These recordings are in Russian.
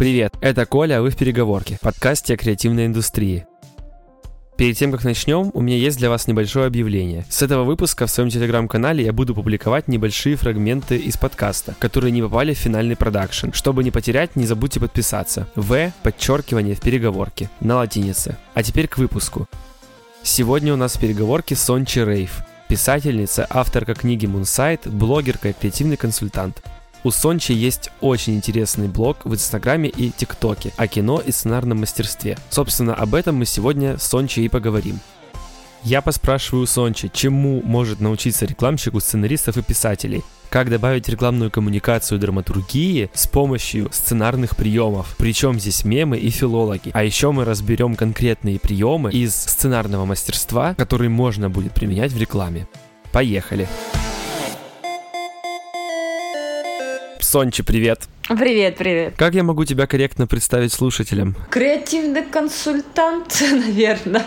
Привет, это Коля, а вы в переговорке, подкасте о креативной индустрии. Перед тем, как начнем, у меня есть для вас небольшое объявление. С этого выпуска в своем телеграм-канале я буду публиковать небольшие фрагменты из подкаста, которые не попали в финальный продакшн. Чтобы не потерять, не забудьте подписаться. В, подчеркивание в переговорке, на латинице. А теперь к выпуску. Сегодня у нас в переговорке Сончи Рейв, писательница, авторка книги Moonsight, блогерка и креативный консультант. У Сончи есть очень интересный блог в Инстаграме и ТикТоке о кино и сценарном мастерстве. Собственно, об этом мы сегодня с Сончи и поговорим. Я поспрашиваю Сончи, чему может научиться рекламщик у сценаристов и писателей, как добавить рекламную коммуникацию драматургии с помощью сценарных приемов. Причем здесь мемы и филологи. А еще мы разберем конкретные приемы из сценарного мастерства, которые можно будет применять в рекламе. Поехали! Сончи, привет! Привет, привет. Как я могу тебя корректно представить слушателям? Креативный консультант, наверное.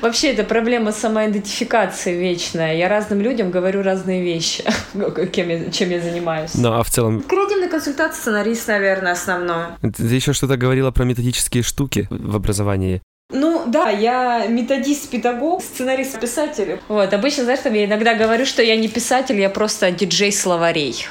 Вообще, это проблема самоидентификации вечная. Я разным людям говорю разные вещи, кем я, чем я занимаюсь. Ну, а в целом... Креативный консультант, сценарист, наверное, основное. Ты еще что-то говорила про методические штуки в образовании. Ну да, я методист-педагог, сценарист-писатель. Вот, обычно, знаешь, там я иногда говорю, что я не писатель, я просто диджей словарей.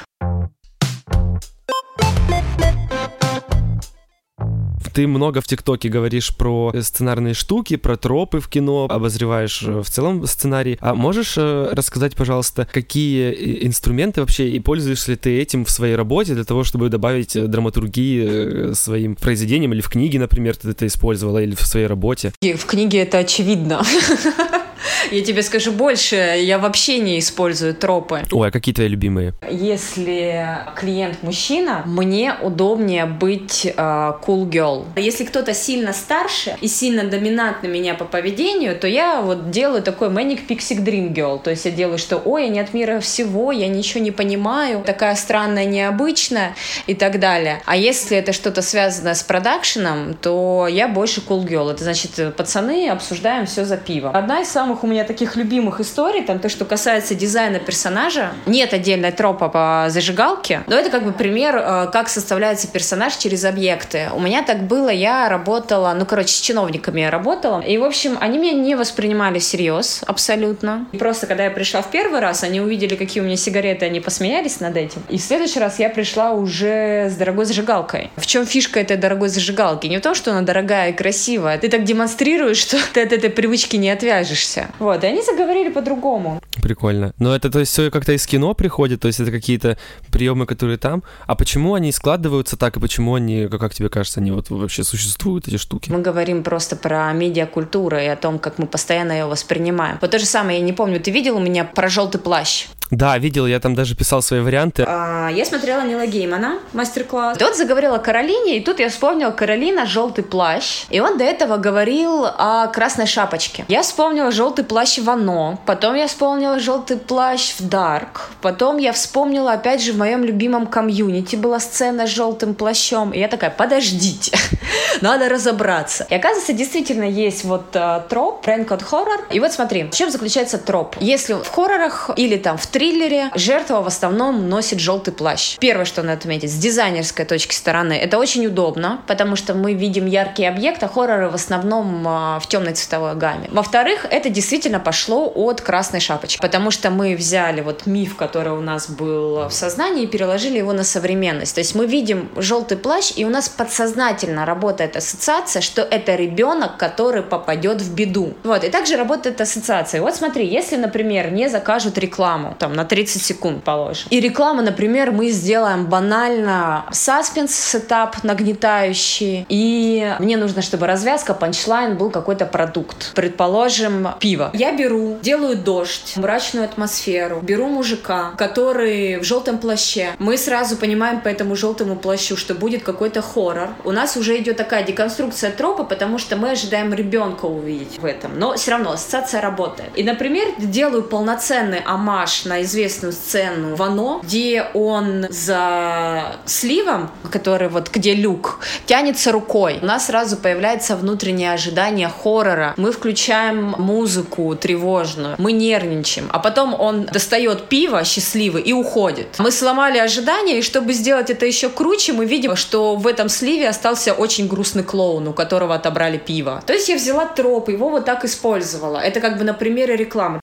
Ты много в ТикТоке говоришь про сценарные штуки, про тропы в кино, обозреваешь э, в целом сценарий. А можешь э, рассказать, пожалуйста, какие э, инструменты вообще и пользуешься ли ты этим в своей работе для того, чтобы добавить драматургии своим произведениям или в книге, например, ты это использовала или в своей работе? И в книге это очевидно. Я тебе скажу больше, я вообще не использую тропы. Ой, а какие твои любимые? Если клиент мужчина, мне удобнее быть э, cool girl. Если кто-то сильно старше и сильно доминантно меня по поведению, то я вот делаю такой manic pixie dream girl. То есть я делаю, что ой, я не от мира всего, я ничего не понимаю, такая странная, необычная и так далее. А если это что-то связано с продакшеном, то я больше cool girl. Это значит, пацаны обсуждаем все за пиво. Одна из самых у меня таких любимых историй, там то, что касается дизайна персонажа, нет отдельной тропа по зажигалке, но это как бы пример, э, как составляется персонаж через объекты. У меня так было, я работала, ну, короче, с чиновниками я работала, и, в общем, они меня не воспринимали всерьез абсолютно. И просто, когда я пришла в первый раз, они увидели, какие у меня сигареты, они посмеялись над этим. И в следующий раз я пришла уже с дорогой зажигалкой. В чем фишка этой дорогой зажигалки? Не в том, что она дорогая и красивая. Ты так демонстрируешь, что ты от этой привычки не отвяжешься. Вот, и они заговорили по-другому. Прикольно. Но это, то есть, все как-то из кино приходит, то есть это какие-то приемы, которые там. А почему они складываются так, и почему они, как тебе кажется, они вот вообще существуют, эти штуки? Мы говорим просто про медиакультуру и о том, как мы постоянно ее воспринимаем. Вот то же самое, я не помню, ты видел у меня про желтый плащ? Да, видел, я там даже писал свои варианты. А, я смотрела Нила Геймана, мастер-класс. Тот заговорил о Каролине, и тут я вспомнила Каролина «Желтый плащ». И он до этого говорил о красной шапочке. Я вспомнила «Желтый плащ» в «Оно», потом я вспомнила «Желтый плащ» в «Дарк», потом я вспомнила, опять же, в моем любимом комьюнити была сцена с «Желтым плащом», и я такая, подождите, надо разобраться. И оказывается, действительно есть вот uh, троп, пранк хоррор. И вот смотри, в чем заключается троп? Если в хоррорах или там в триллере жертва в основном носит желтый плащ. Первое, что надо отметить, с дизайнерской точки стороны, это очень удобно, потому что мы видим яркий объект, а хорроры в основном а, в темной цветовой гамме. Во-вторых, это действительно пошло от красной шапочки, потому что мы взяли вот миф, который у нас был в сознании, и переложили его на современность. То есть мы видим желтый плащ, и у нас подсознательно работает ассоциация, что это ребенок, который попадет в беду. Вот, и также работает ассоциация. Вот смотри, если, например, не закажут рекламу, там, на 30 секунд положим. И реклама, например, мы сделаем банально саспенс setup нагнетающий, и мне нужно, чтобы развязка, punchline был какой-то продукт. Предположим, пиво. Я беру, делаю дождь, мрачную атмосферу, беру мужика, который в желтом плаще. Мы сразу понимаем по этому желтому плащу, что будет какой-то хоррор. У нас уже идет такая деконструкция тропа, потому что мы ожидаем ребенка увидеть в этом. Но все равно ассоциация работает. И, например, делаю полноценный оммаж на известную сцену в «Оно», где он за сливом, который вот где люк, тянется рукой. У нас сразу появляется внутреннее ожидание хоррора. Мы включаем музыку музыку тревожную, мы нервничаем, а потом он достает пиво счастливый и уходит. Мы сломали ожидания, и чтобы сделать это еще круче, мы видим, что в этом сливе остался очень грустный клоун, у которого отобрали пиво. То есть я взяла троп, его вот так использовала. Это как бы на примере рекламы.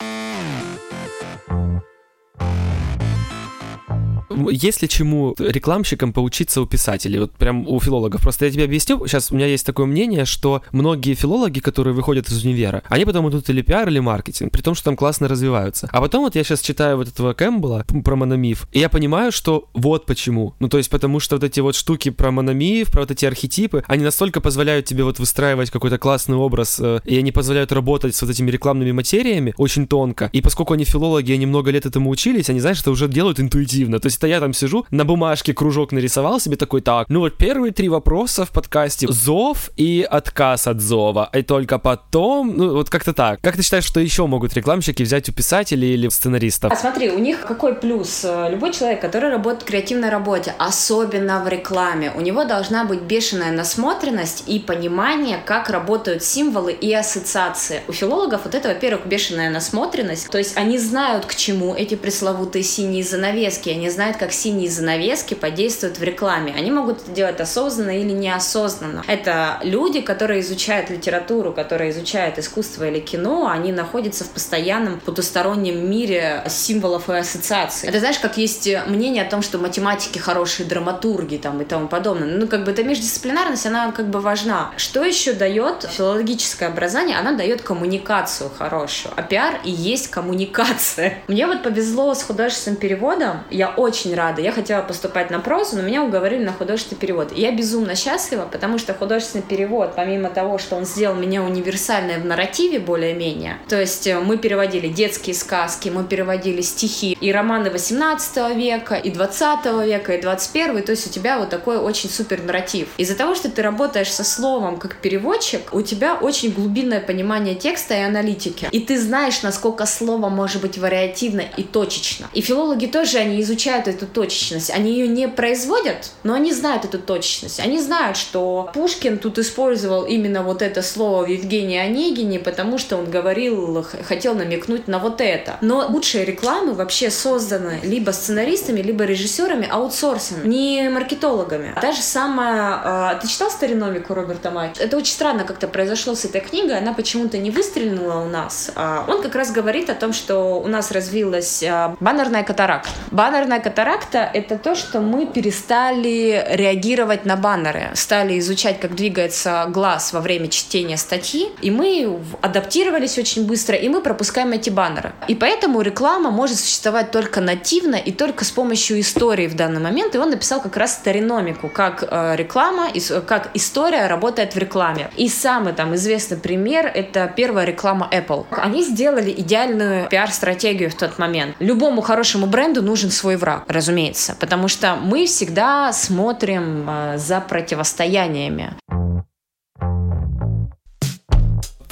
Есть ли чему рекламщикам поучиться у писателей? Вот прям у филологов. Просто я тебе объясню. Сейчас у меня есть такое мнение, что многие филологи, которые выходят из универа, они потом идут или пиар, или маркетинг, при том, что там классно развиваются. А потом вот я сейчас читаю вот этого Кэмпбелла про мономиф, и я понимаю, что вот почему. Ну, то есть потому что вот эти вот штуки про мономиф, про вот эти архетипы, они настолько позволяют тебе вот выстраивать какой-то классный образ, э, и они позволяют работать с вот этими рекламными материями очень тонко. И поскольку они филологи, они много лет этому учились, они, знаешь, это уже делают интуитивно. То есть это я там сижу, на бумажке кружок нарисовал себе такой, так, ну вот первые три вопроса в подкасте зов и отказ от зова, и только потом, ну вот как-то так. Как ты считаешь, что еще могут рекламщики взять у писателей или сценаристов? А смотри, у них какой плюс? Любой человек, который работает в креативной работе, особенно в рекламе, у него должна быть бешеная насмотренность и понимание, как работают символы и ассоциации. У филологов вот это, во-первых, бешеная насмотренность, то есть они знают, к чему эти пресловутые синие занавески, они знают, как синие занавески подействуют в рекламе. Они могут это делать осознанно или неосознанно. Это люди, которые изучают литературу, которые изучают искусство или кино, они находятся в постоянном потустороннем мире символов и ассоциаций. Это знаешь, как есть мнение о том, что математики хорошие драматурги там и тому подобное. Ну, как бы эта междисциплинарность, она как бы важна. Что еще дает филологическое образование? Она дает коммуникацию хорошую. А пиар и есть коммуникация. Мне вот повезло с художественным переводом. Я очень рада рада. Я хотела поступать на прозу, но меня уговорили на художественный перевод. И я безумно счастлива, потому что художественный перевод, помимо того, что он сделал меня универсальной в нарративе более-менее, то есть э, мы переводили детские сказки, мы переводили стихи и романы 18 века, и 20 века, и 21, то есть у тебя вот такой очень супер нарратив. Из-за того, что ты работаешь со словом как переводчик, у тебя очень глубинное понимание текста и аналитики. И ты знаешь, насколько слово может быть вариативно и точечно. И филологи тоже, они изучают эту точечность. Они ее не производят, но они знают эту точечность. Они знают, что Пушкин тут использовал именно вот это слово в Евгении Онегине, потому что он говорил, хотел намекнуть на вот это. Но лучшие рекламы вообще созданы либо сценаристами, либо режиссерами аутсорсами, не маркетологами. Та же самая... Ты читал «Стариномику» Роберта Майк? Это очень странно как-то произошло с этой книгой. Она почему-то не выстрелила у нас. А он как раз говорит о том, что у нас развилась а, баннерная катаракта. Баннерная катаракта как это то, что мы перестали реагировать на баннеры, стали изучать, как двигается глаз во время чтения статьи, и мы адаптировались очень быстро, и мы пропускаем эти баннеры. И поэтому реклама может существовать только нативно и только с помощью истории в данный момент. И он написал как раз стариномику, как э, реклама, как история работает в рекламе. И самый там известный пример — это первая реклама Apple. Они сделали идеальную пиар-стратегию в тот момент. Любому хорошему бренду нужен свой враг, разумеется потому что мы всегда смотрим э, за противостояниями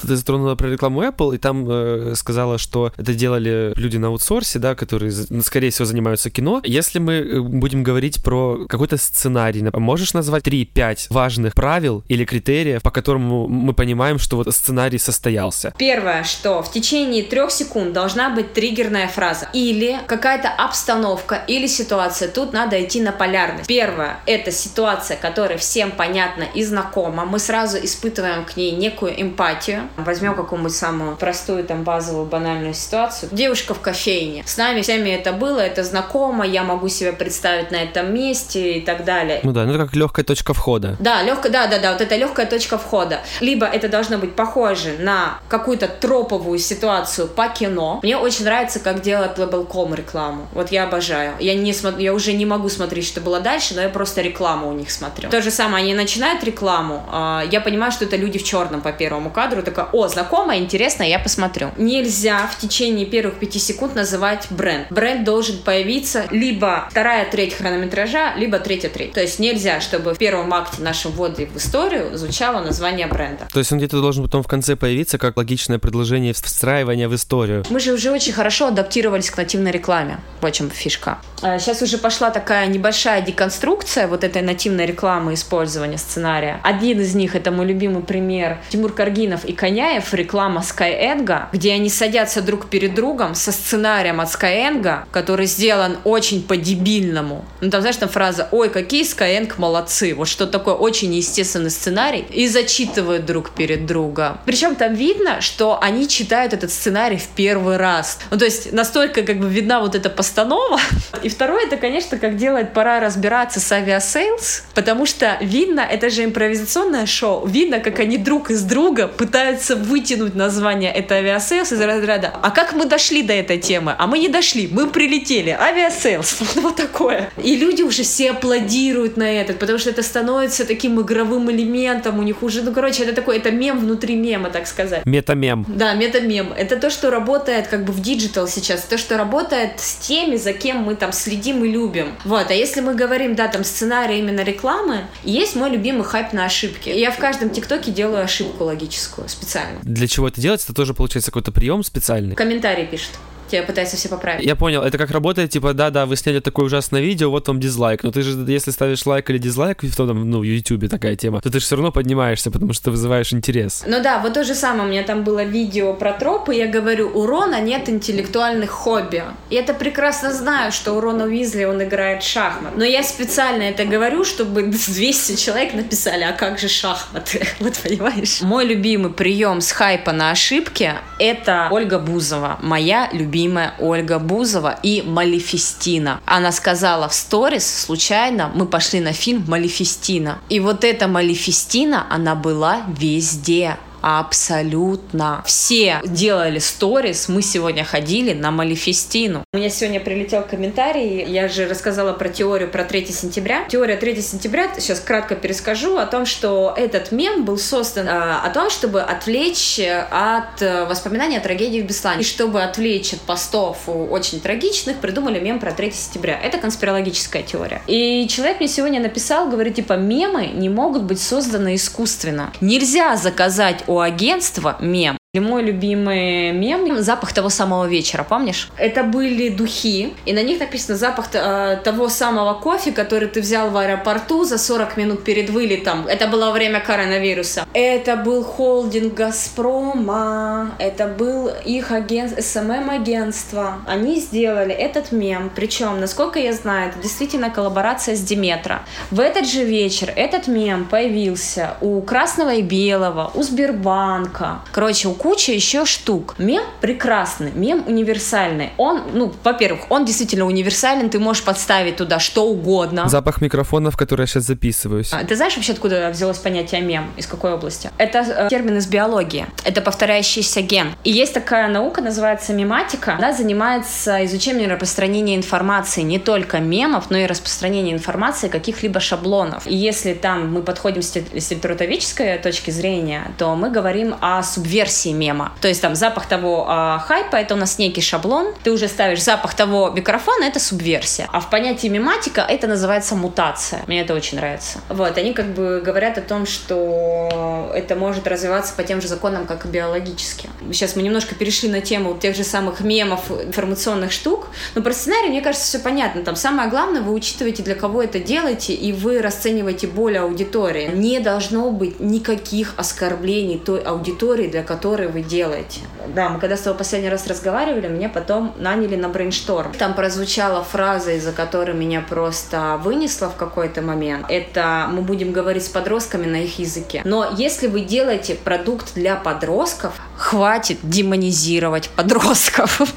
ты затронула про рекламу Apple, и там э, сказала, что это делали люди на аутсорсе, да, которые, ну, скорее всего, занимаются кино. Если мы э, будем говорить про какой-то сценарий, можешь назвать 3-5 важных правил или критериев, по которым мы понимаем, что вот сценарий состоялся? Первое, что в течение трех секунд должна быть триггерная фраза или какая-то обстановка или ситуация. Тут надо идти на полярность. Первое, это ситуация, которая всем понятна и знакома. Мы сразу испытываем к ней некую эмпатию. Возьмем какую-нибудь самую простую, там, базовую, банальную ситуацию. Девушка в кофейне. С нами всеми это было, это знакомо, я могу себя представить на этом месте и так далее. Ну да, ну это как легкая точка входа. Да, легкая, да, да, да, вот это легкая точка входа. Либо это должно быть похоже на какую-то троповую ситуацию по кино. Мне очень нравится, как делает Label.com рекламу. Вот я обожаю. Я, не смотрю, я уже не могу смотреть, что было дальше, но я просто рекламу у них смотрю. То же самое, они начинают рекламу, а, я понимаю, что это люди в черном по первому кадру, такая, о, знакомая, интересно, я посмотрю. Нельзя в течение первых пяти секунд называть бренд. Бренд должен появиться либо вторая треть хронометража, либо третья треть. То есть нельзя, чтобы в первом акте нашем вводе в историю звучало название бренда. То есть он где-то должен потом в конце появиться как логичное предложение встраивания в историю. Мы же уже очень хорошо адаптировались к нативной рекламе. Вот чем фишка. Сейчас а, уже пошла такая небольшая деконструкция вот этой нативной рекламы использования сценария. Один из них, это мой любимый пример, Тимур Каргинов и, конечно, Гоняев, реклама Skyeng, где они садятся друг перед другом со сценарием от Skyeng, который сделан очень по-дебильному. Ну, там, знаешь, там фраза «Ой, какие Skyeng молодцы!» Вот что такое очень естественный сценарий. И зачитывают друг перед друга. Причем там видно, что они читают этот сценарий в первый раз. Ну, то есть настолько как бы видна вот эта постанова. И второе, это, конечно, как делает «Пора разбираться с Aviasales», потому что видно, это же импровизационное шоу, видно, как они друг из друга пытаются вытянуть название это Aviasales из разряда «А как мы дошли до этой темы?» А мы не дошли, мы прилетели. Aviasales. Вот такое. И люди уже все аплодируют на этот, потому что это становится таким игровым элементом у них уже, ну, короче, это такой, это мем внутри мема, так сказать. Метамем. Да, метамем. Это то, что работает как бы в digital сейчас, то, что работает с теми, за кем мы там следим и любим. Вот, а если мы говорим, да, там сценарий именно рекламы, есть мой любимый хайп на ошибки. Я в каждом ТикТоке делаю ошибку логическую специально. Для чего это делать? Это тоже получается какой-то прием специальный? Комментарий пишет тебя пытаются все поправить. Я понял, это как работает, типа, да-да, вы сняли такое ужасное видео, вот вам дизлайк, но ты же, если ставишь лайк или дизлайк в том, ну, в Ютубе такая тема, то ты же все равно поднимаешься, потому что ты вызываешь интерес. Ну да, вот то же самое, у меня там было видео про тропы, я говорю, у Рона нет интеллектуальных хобби. Я это прекрасно знаю, что у Рона Уизли он играет в шахмат, но я специально это говорю, чтобы 200 человек написали, а как же шахматы, вот понимаешь? Мой любимый прием с хайпа на ошибки — это Ольга Бузова, моя любимая любимая Ольга Бузова и Малефистина. Она сказала в сторис, случайно, мы пошли на фильм Малефистина. И вот эта Малефистина, она была везде. Абсолютно. Все делали сторис, мы сегодня ходили на Малефистину. У меня сегодня прилетел комментарий, я же рассказала про теорию про 3 сентября. Теория 3 сентября, сейчас кратко перескажу, о том, что этот мем был создан а, о том, чтобы отвлечь от э, воспоминаний о трагедии в Беслане. И чтобы отвлечь от постов очень трагичных, придумали мем про 3 сентября. Это конспирологическая теория. И человек мне сегодня написал, говорит, типа, мемы не могут быть созданы искусственно. Нельзя заказать у агентства мем мой любимый мем — запах того самого вечера, помнишь? Это были духи, и на них написано запах э, того самого кофе, который ты взял в аэропорту за 40 минут перед вылетом. Это было время коронавируса. Это был холдинг Газпрома, это был их агент, СММ-агентство. Они сделали этот мем, причем, насколько я знаю, это действительно коллаборация с Диметра. В этот же вечер этот мем появился у Красного и Белого, у Сбербанка, короче, у куча еще штук. Мем прекрасный, мем универсальный. Он, ну, во-первых, он действительно универсален, ты можешь подставить туда что угодно. Запах микрофона, в который я сейчас записываюсь. А, ты знаешь вообще, откуда взялось понятие мем? Из какой области? Это э, термин из биологии. Это повторяющийся ген. И есть такая наука, называется мематика. Она занимается изучением распространения информации не только мемов, но и распространения информации каких-либо шаблонов. И если там мы подходим с литературоведческой точки зрения, то мы говорим о субверсии мема. То есть там запах того э, хайпа это у нас некий шаблон, ты уже ставишь запах того микрофона, это субверсия. А в понятии мематика это называется мутация. Мне это очень нравится. Вот, они как бы говорят о том, что это может развиваться по тем же законам, как и биологически. Сейчас мы немножко перешли на тему тех же самых мемов, информационных штук, но про сценарий, мне кажется, все понятно. Там самое главное, вы учитываете, для кого это делаете, и вы расцениваете боль аудитории. Не должно быть никаких оскорблений той аудитории, для которой которые вы делаете. Да, мы когда с тобой последний раз разговаривали, меня потом наняли на брейншторм. Там прозвучала фраза, из-за которой меня просто вынесло в какой-то момент. Это мы будем говорить с подростками на их языке. Но если вы делаете продукт для подростков, хватит демонизировать подростков.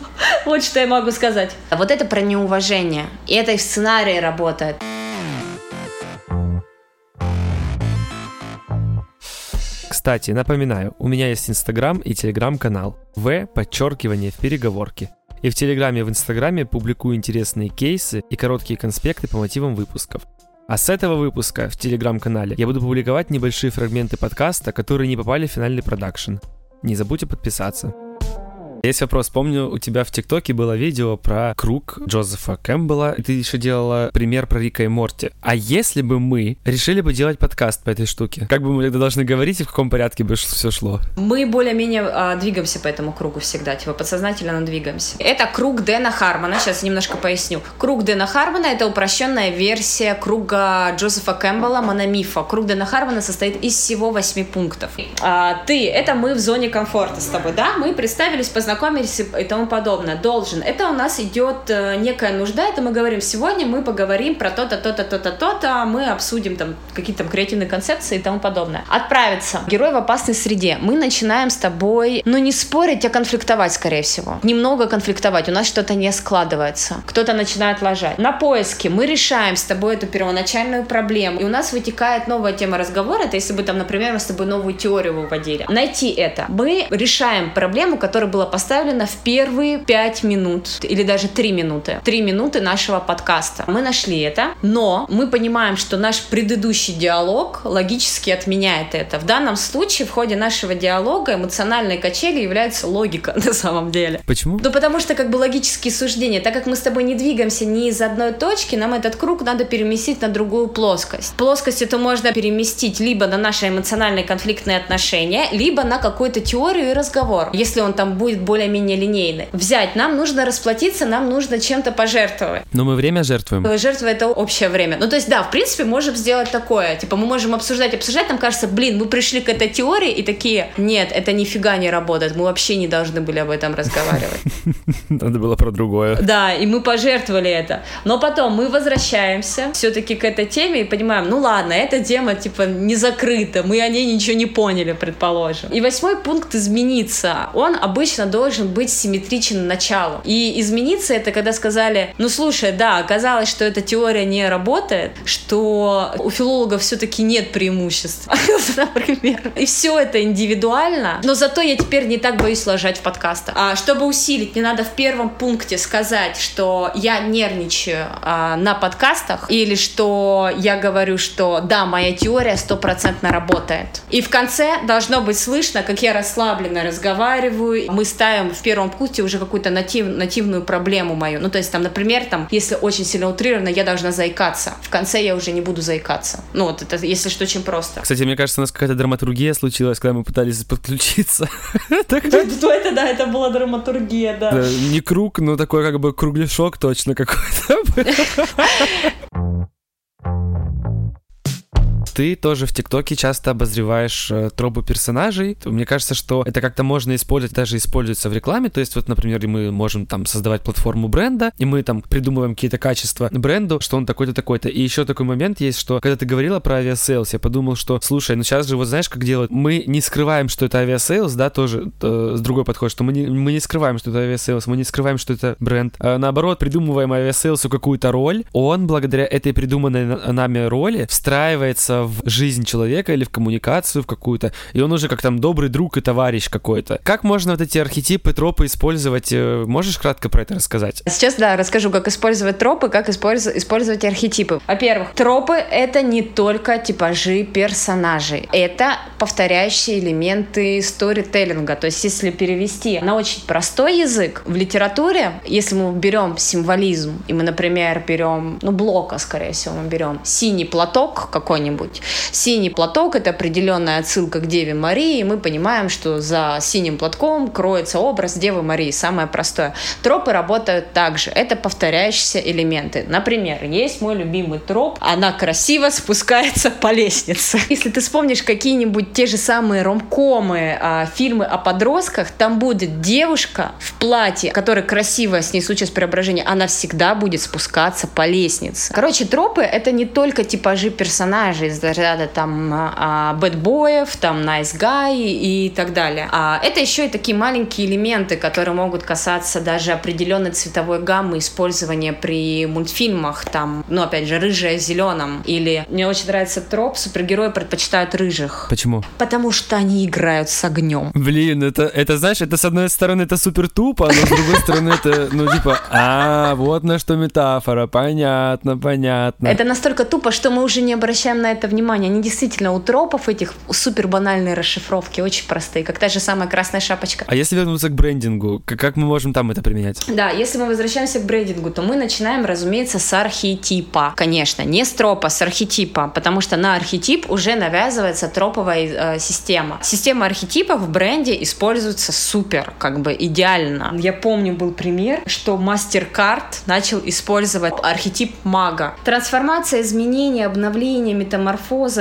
Вот что я могу сказать. Вот это про неуважение. И это и в сценарии работает. Кстати, напоминаю, у меня есть Инстаграм и Телеграм-канал В подчеркивание в переговорке. И в Телеграме и в Инстаграме публикую интересные кейсы и короткие конспекты по мотивам выпусков. А с этого выпуска в Телеграм-канале я буду публиковать небольшие фрагменты подкаста, которые не попали в финальный продакшн. Не забудьте подписаться. Есть вопрос. Помню, у тебя в ТикТоке было видео про круг Джозефа Кэмпбелла, и ты еще делала пример про Рика и Морти. А если бы мы решили бы делать подкаст по этой штуке, как бы мы тогда должны говорить и в каком порядке бы все шло? Мы более-менее а, двигаемся по этому кругу всегда, типа подсознательно двигаемся. Это круг Дэна Хармона, сейчас немножко поясню. Круг Дэна Хармона — это упрощенная версия круга Джозефа Кэмпбелла Мономифа. Круг Дэна Хармона состоит из всего восьми пунктов. А, ты — это мы в зоне комфорта с тобой, да? Мы представились, познакомились и тому подобное. Должен. Это у нас идет э, некая нужда, это мы говорим, сегодня мы поговорим про то-то, то-то, то-то, то-то, мы обсудим там какие-то там креативные концепции и тому подобное. Отправиться. Герой в опасной среде. Мы начинаем с тобой, ну не спорить, а конфликтовать, скорее всего. Немного конфликтовать. У нас что-то не складывается. Кто-то начинает лажать. На поиске мы решаем с тобой эту первоначальную проблему. И у нас вытекает новая тема разговора. Это если бы там, например, мы с тобой новую теорию выводили. Найти это. Мы решаем проблему, которая была поставлена в первые пять минут или даже три минуты. Три минуты нашего подкаста. Мы нашли это, но мы понимаем, что наш предыдущий диалог логически отменяет это. В данном случае в ходе нашего диалога эмоциональной качели является логика на самом деле. Почему? Ну, потому что как бы логические суждения, так как мы с тобой не двигаемся ни из одной точки, нам этот круг надо переместить на другую плоскость. Плоскость это можно переместить либо на наши эмоциональные конфликтные отношения, либо на какую-то теорию и разговор, если он там будет более-менее линейный. Взять, нам нужно расплатиться, нам нужно чем-то пожертвовать. Но мы время жертвуем. Жертва это общее время. Ну, то есть, да, в принципе, можем сделать такое. Типа, мы можем обсуждать, обсуждать, нам кажется, блин, мы пришли к этой теории и такие, нет, это нифига не работает, мы вообще не должны были об этом разговаривать. Надо было про другое. Да, и мы пожертвовали это. Но потом мы возвращаемся все-таки к этой теме и понимаем, ну ладно, эта тема типа не закрыта, мы о ней ничего не поняли, предположим. И восьмой пункт измениться. Он обычно должен быть симметричен началу. И измениться это когда сказали, ну слушай, да, оказалось, что эта теория не работает, что у филологов все-таки нет преимуществ, например. И все это индивидуально, но зато я теперь не так боюсь ложать в подкастах. А чтобы усилить, мне надо в первом пункте сказать, что я нервничаю а, на подкастах или что я говорю, что да, моя теория стопроцентно работает. И в конце должно быть слышно, как я расслабленно разговариваю. Мы ставим в первом пункте уже какую-то натив, нативную проблему мою. Ну, то есть там, например, там, если очень сильно утрированно, я должна заикаться. В конце я уже не буду заикаться. Ну, вот это, если что, очень просто. Кстати, мне кажется, у нас какая-то драматургия случилась, когда мы пытались подключиться. То это, да, это была драматургия, да. Не круг, но такой как бы кругляшок точно какой-то. ты тоже в ТикТоке часто обозреваешь э, тропы персонажей. Мне кажется, что это как-то можно использовать, даже используется в рекламе. То есть, вот, например, мы можем там создавать платформу бренда, и мы там придумываем какие-то качества бренду, что он такой-то, такой-то. И еще такой момент есть, что когда ты говорила про Aviasales, я подумал, что, слушай, ну сейчас же вот знаешь, как делают? Мы не скрываем, что это Aviasales, да, тоже э, с другой подход, что мы не, мы не скрываем, что это Aviasales, мы не скрываем, что это бренд. А наоборот, придумываем Aviasales у какую-то роль, он благодаря этой придуманной нами роли встраивается в жизнь человека или в коммуникацию в какую-то, и он уже как там добрый друг и товарищ какой-то. Как можно вот эти архетипы, тропы использовать? Э, можешь кратко про это рассказать? Сейчас, да, расскажу, как использовать тропы, как использовать, использовать архетипы. Во-первых, тропы — это не только типажи персонажей, это повторяющие элементы сторителлинга. То есть, если перевести на очень простой язык, в литературе, если мы берем символизм, и мы, например, берем, ну, блока, скорее всего, мы берем синий платок какой-нибудь, Синий платок — это определенная отсылка к Деве Марии, и мы понимаем, что за синим платком кроется образ Девы Марии, самое простое. Тропы работают также. Это повторяющиеся элементы. Например, есть мой любимый троп. Она красиво спускается по лестнице. Если ты вспомнишь какие-нибудь те же самые ромкомы, а, фильмы о подростках, там будет девушка в платье, которая красиво с ней случилось преображение, она всегда будет спускаться по лестнице. Короче, тропы — это не только типажи персонажей из ряда там а, бэтбоев, там nice guy и так далее. А это еще и такие маленькие элементы, которые могут касаться даже определенной цветовой гаммы использования при мультфильмах, там, ну, опять же, рыжая в зеленом. Или мне очень нравится троп, супергерои предпочитают рыжих. Почему? Потому что они играют с огнем. Блин, это, это знаешь, это с одной стороны это супер тупо, но с другой стороны это, ну, типа, а, вот на что метафора, понятно, понятно. Это настолько тупо, что мы уже не обращаем на это внимание, они действительно у тропов этих супер банальные расшифровки, очень простые, как та же самая красная шапочка. А если вернуться к брендингу, как мы можем там это применять? Да, если мы возвращаемся к брендингу, то мы начинаем, разумеется, с архетипа. Конечно, не с тропа, с архетипа, потому что на архетип уже навязывается троповая э, система. Система архетипов в бренде используется супер, как бы идеально. Я помню, был пример, что MasterCard начал использовать архетип мага. Трансформация, изменение, обновление, метаморфоза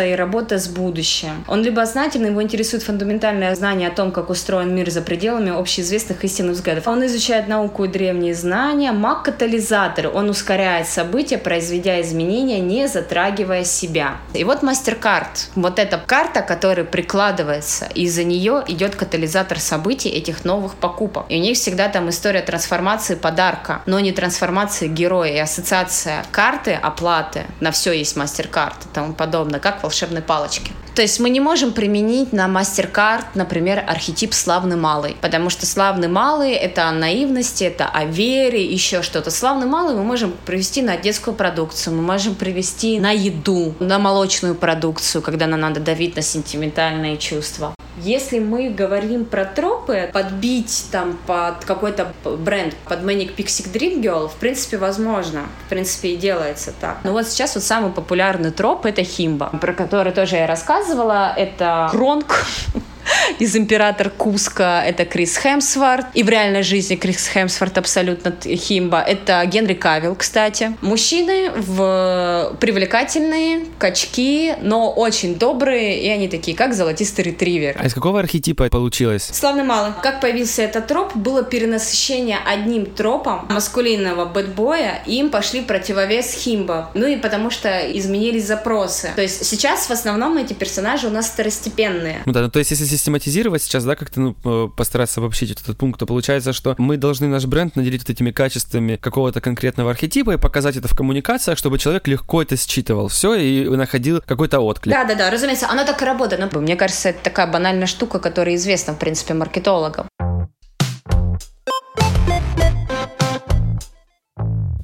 и работа с будущим. Он либо знательный, его интересует фундаментальное знание о том, как устроен мир за пределами общеизвестных истинных взглядов. Он изучает науку и древние знания. Маг-катализатор. Он ускоряет события, произведя изменения, не затрагивая себя. И вот MasterCard. Вот эта карта, которая прикладывается, и за нее идет катализатор событий этих новых покупок. И у них всегда там история трансформации подарка, но не трансформации героя и ассоциация карты оплаты. На все есть MasterCard и тому подобное, как волшебной палочки. То есть мы не можем применить на MasterCard, например, архетип славный малый, потому что славный малый — это о наивности, это о вере, еще что-то. Славный малый мы можем привести на детскую продукцию, мы можем привести на еду, на молочную продукцию, когда нам надо давить на сентиментальные чувства. Если мы говорим про тропы, подбить там под какой-то бренд, под Manic Pixie Dream Girl, в принципе, возможно. В принципе, и делается так. Но вот сейчас вот самый популярный троп — это химба, про который тоже я рассказывала. Это Кронг, из «Император Куска» это Крис Хемсворт. И в реальной жизни Крис Хемсворт абсолютно химба. Это Генри Кавилл, кстати. Мужчины в привлекательные, качки, но очень добрые, и они такие, как золотистый ретривер. А из какого архетипа получилось? Славно мало. Как появился этот троп, было перенасыщение одним тропом маскулинного бэтбоя, и им пошли противовес химба. Ну и потому что изменились запросы. То есть сейчас в основном эти персонажи у нас второстепенные. Ну да, ну то есть если систематизировать сейчас, да, как-то ну, э, постараться обобщить вот этот пункт, то получается, что мы должны наш бренд наделить вот этими качествами какого-то конкретного архетипа и показать это в коммуникациях, чтобы человек легко это считывал все и находил какой-то отклик. Да, да, да, разумеется, оно так и работает. Но, мне кажется, это такая банальная штука, которая известна, в принципе, маркетологам.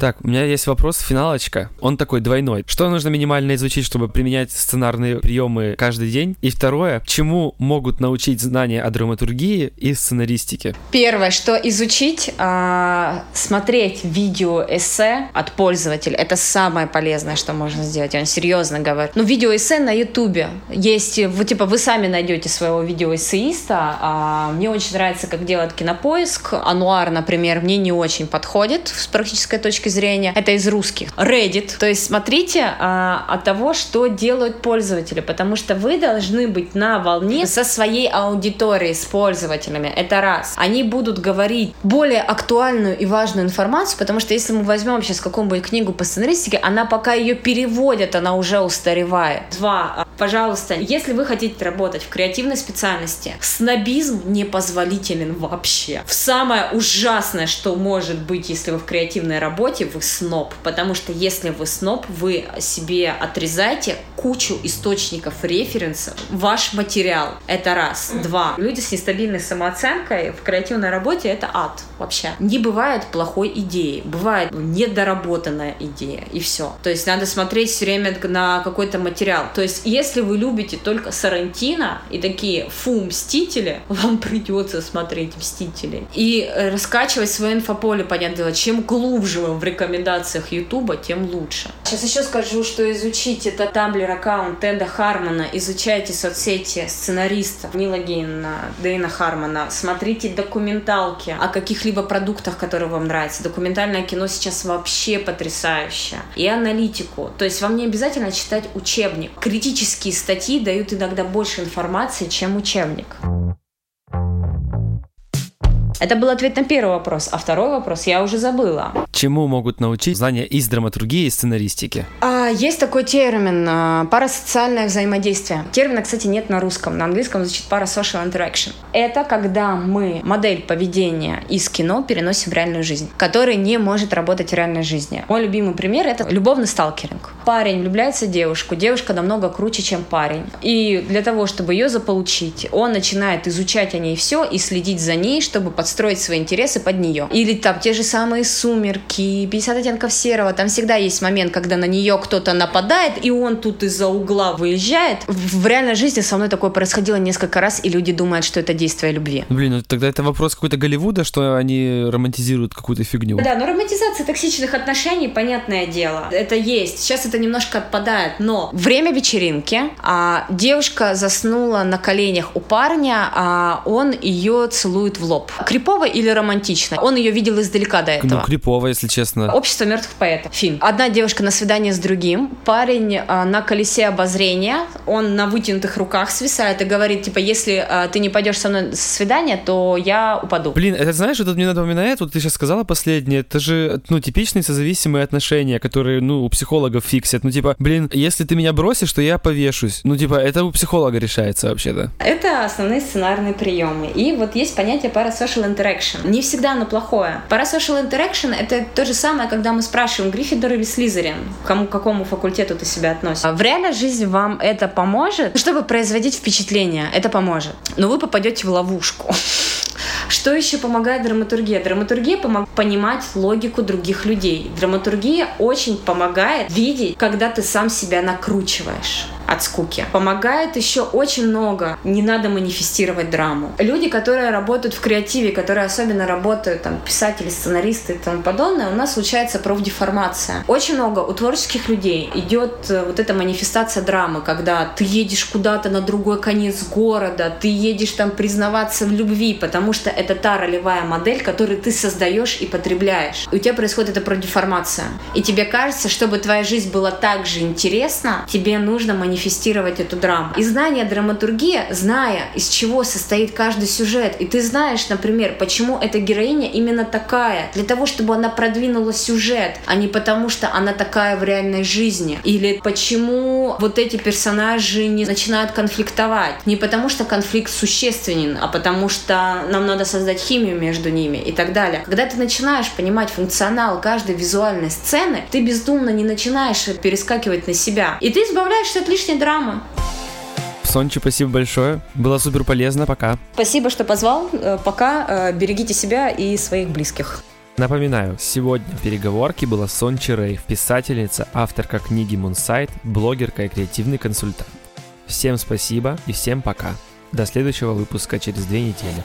Так, у меня есть вопрос, финалочка. Он такой двойной. Что нужно минимально изучить, чтобы применять сценарные приемы каждый день? И второе, чему могут научить знания о драматургии и сценаристике? Первое, что изучить, э, смотреть видео-эссе от пользователя. Это самое полезное, что можно сделать. Он серьезно говорит. Ну, видео-эссе на ютубе. Есть, вы, типа, вы сами найдете своего видеоэссеиста. А мне очень нравится, как делает кинопоиск. Ануар, например, мне не очень подходит с практической точки зрения, это из русских. Reddit. То есть смотрите а, от того, что делают пользователи, потому что вы должны быть на волне со своей аудиторией, с пользователями. Это раз. Они будут говорить более актуальную и важную информацию, потому что если мы возьмем сейчас какую-нибудь книгу по сценаристике, она пока ее переводят, она уже устаревает. Два. Пожалуйста, если вы хотите работать в креативной специальности, снобизм непозволителен вообще. В самое ужасное, что может быть, если вы в креативной работе, вы сноб, потому что если вы сноб, вы себе отрезаете кучу источников референсов, ваш материал. Это раз. Два. Люди с нестабильной самооценкой в креативной работе это ад вообще. Не бывает плохой идеи, бывает недоработанная идея и все. То есть надо смотреть все время на какой-то материал. То есть если вы любите только Сарантино и такие фу, Мстители, вам придется смотреть Мстители. И раскачивать свое инфополе, понятное дело, чем глубже вы в рекомендациях Ютуба, тем лучше. Сейчас еще скажу, что изучите это Тамблер аккаунт Теда Хармона, изучайте соцсети сценаристов Нила Гейна, Дэйна Хармона, смотрите документалки о каких-либо продуктах, которые вам нравятся. Документальное кино сейчас вообще потрясающее. И аналитику. То есть вам не обязательно читать учебник. Критические статьи дают иногда больше информации, чем учебник. Это был ответ на первый вопрос, а второй вопрос я уже забыла. Чему могут научить знания из драматургии и сценаристики? А, есть такой термин а, парасоциальное взаимодействие. Термина, кстати, нет на русском. На английском звучит parasocial interaction. Это когда мы модель поведения из кино переносим в реальную жизнь, которая не может работать в реальной жизни. Мой любимый пример — это любовный сталкеринг. Парень влюбляется в девушку, девушка намного круче, чем парень. И для того, чтобы ее заполучить, он начинает изучать о ней все и следить за ней, чтобы подстроить свои интересы под нее. Или там те же самые «Сумерки», переговорки, 50 оттенков серого, там всегда есть момент, когда на нее кто-то нападает, и он тут из-за угла выезжает. В реальной жизни со мной такое происходило несколько раз, и люди думают, что это действие любви. Блин, ну тогда это вопрос какой-то Голливуда, что они романтизируют какую-то фигню. Да, но романтизация токсичных отношений, понятное дело, это есть. Сейчас это немножко отпадает, но время вечеринки, а девушка заснула на коленях у парня, а он ее целует в лоб. Крипово или романтично? Он ее видел издалека до этого. Ну, крипово, если честно. Общество мертвых поэтов. Фильм. Одна девушка на свидание с другим, парень а, на колесе обозрения, он на вытянутых руках свисает и говорит, типа, если а, ты не пойдешь со мной на свидание, то я упаду. Блин, это знаешь, вот это мне напоминает, вот ты сейчас сказала последнее, это же, ну, типичные созависимые отношения, которые, ну, у психологов фиксят. Ну, типа, блин, если ты меня бросишь, то я повешусь. Ну, типа, это у психолога решается вообще-то. Это основные сценарные приемы. И вот есть понятие parasocial interaction. Не всегда оно плохое. Parasocial interaction — это то же самое, когда мы спрашиваем, Гриффиндор или Слизерин, кому, к какому факультету ты себя относишь. В реальной жизни вам это поможет, чтобы производить впечатление. Это поможет. Но вы попадете в ловушку. Что еще помогает драматургия? Драматургия помогает понимать логику других людей. Драматургия очень помогает видеть, когда ты сам себя накручиваешь от скуки. Помогает еще очень много. Не надо манифестировать драму. Люди, которые работают в креативе, которые особенно работают, там, писатели, сценаристы и тому подобное, у нас случается профдеформация. Очень много у творческих людей идет э, вот эта манифестация драмы, когда ты едешь куда-то на другой конец города, ты едешь там признаваться в любви, потому что это та ролевая модель, которую ты создаешь и потребляешь. И у тебя происходит эта профдеформация. И тебе кажется, чтобы твоя жизнь была так же интересна, тебе нужно манифестировать манифестировать эту драму. И знание драматургии, зная, из чего состоит каждый сюжет, и ты знаешь, например, почему эта героиня именно такая, для того, чтобы она продвинула сюжет, а не потому, что она такая в реальной жизни. Или почему вот эти персонажи не начинают конфликтовать. Не потому, что конфликт существенен, а потому что нам надо создать химию между ними и так далее. Когда ты начинаешь понимать функционал каждой визуальной сцены, ты бездумно не начинаешь перескакивать на себя. И ты избавляешься от лишних лишней драмы. Сончи, спасибо большое. Было супер полезно. Пока. Спасибо, что позвал. Э, пока. Э, берегите себя и своих близких. Напоминаю, сегодня в переговорке была Сончи Рэй, писательница, авторка книги Мунсайт, блогерка и креативный консультант. Всем спасибо и всем пока. До следующего выпуска через две недели.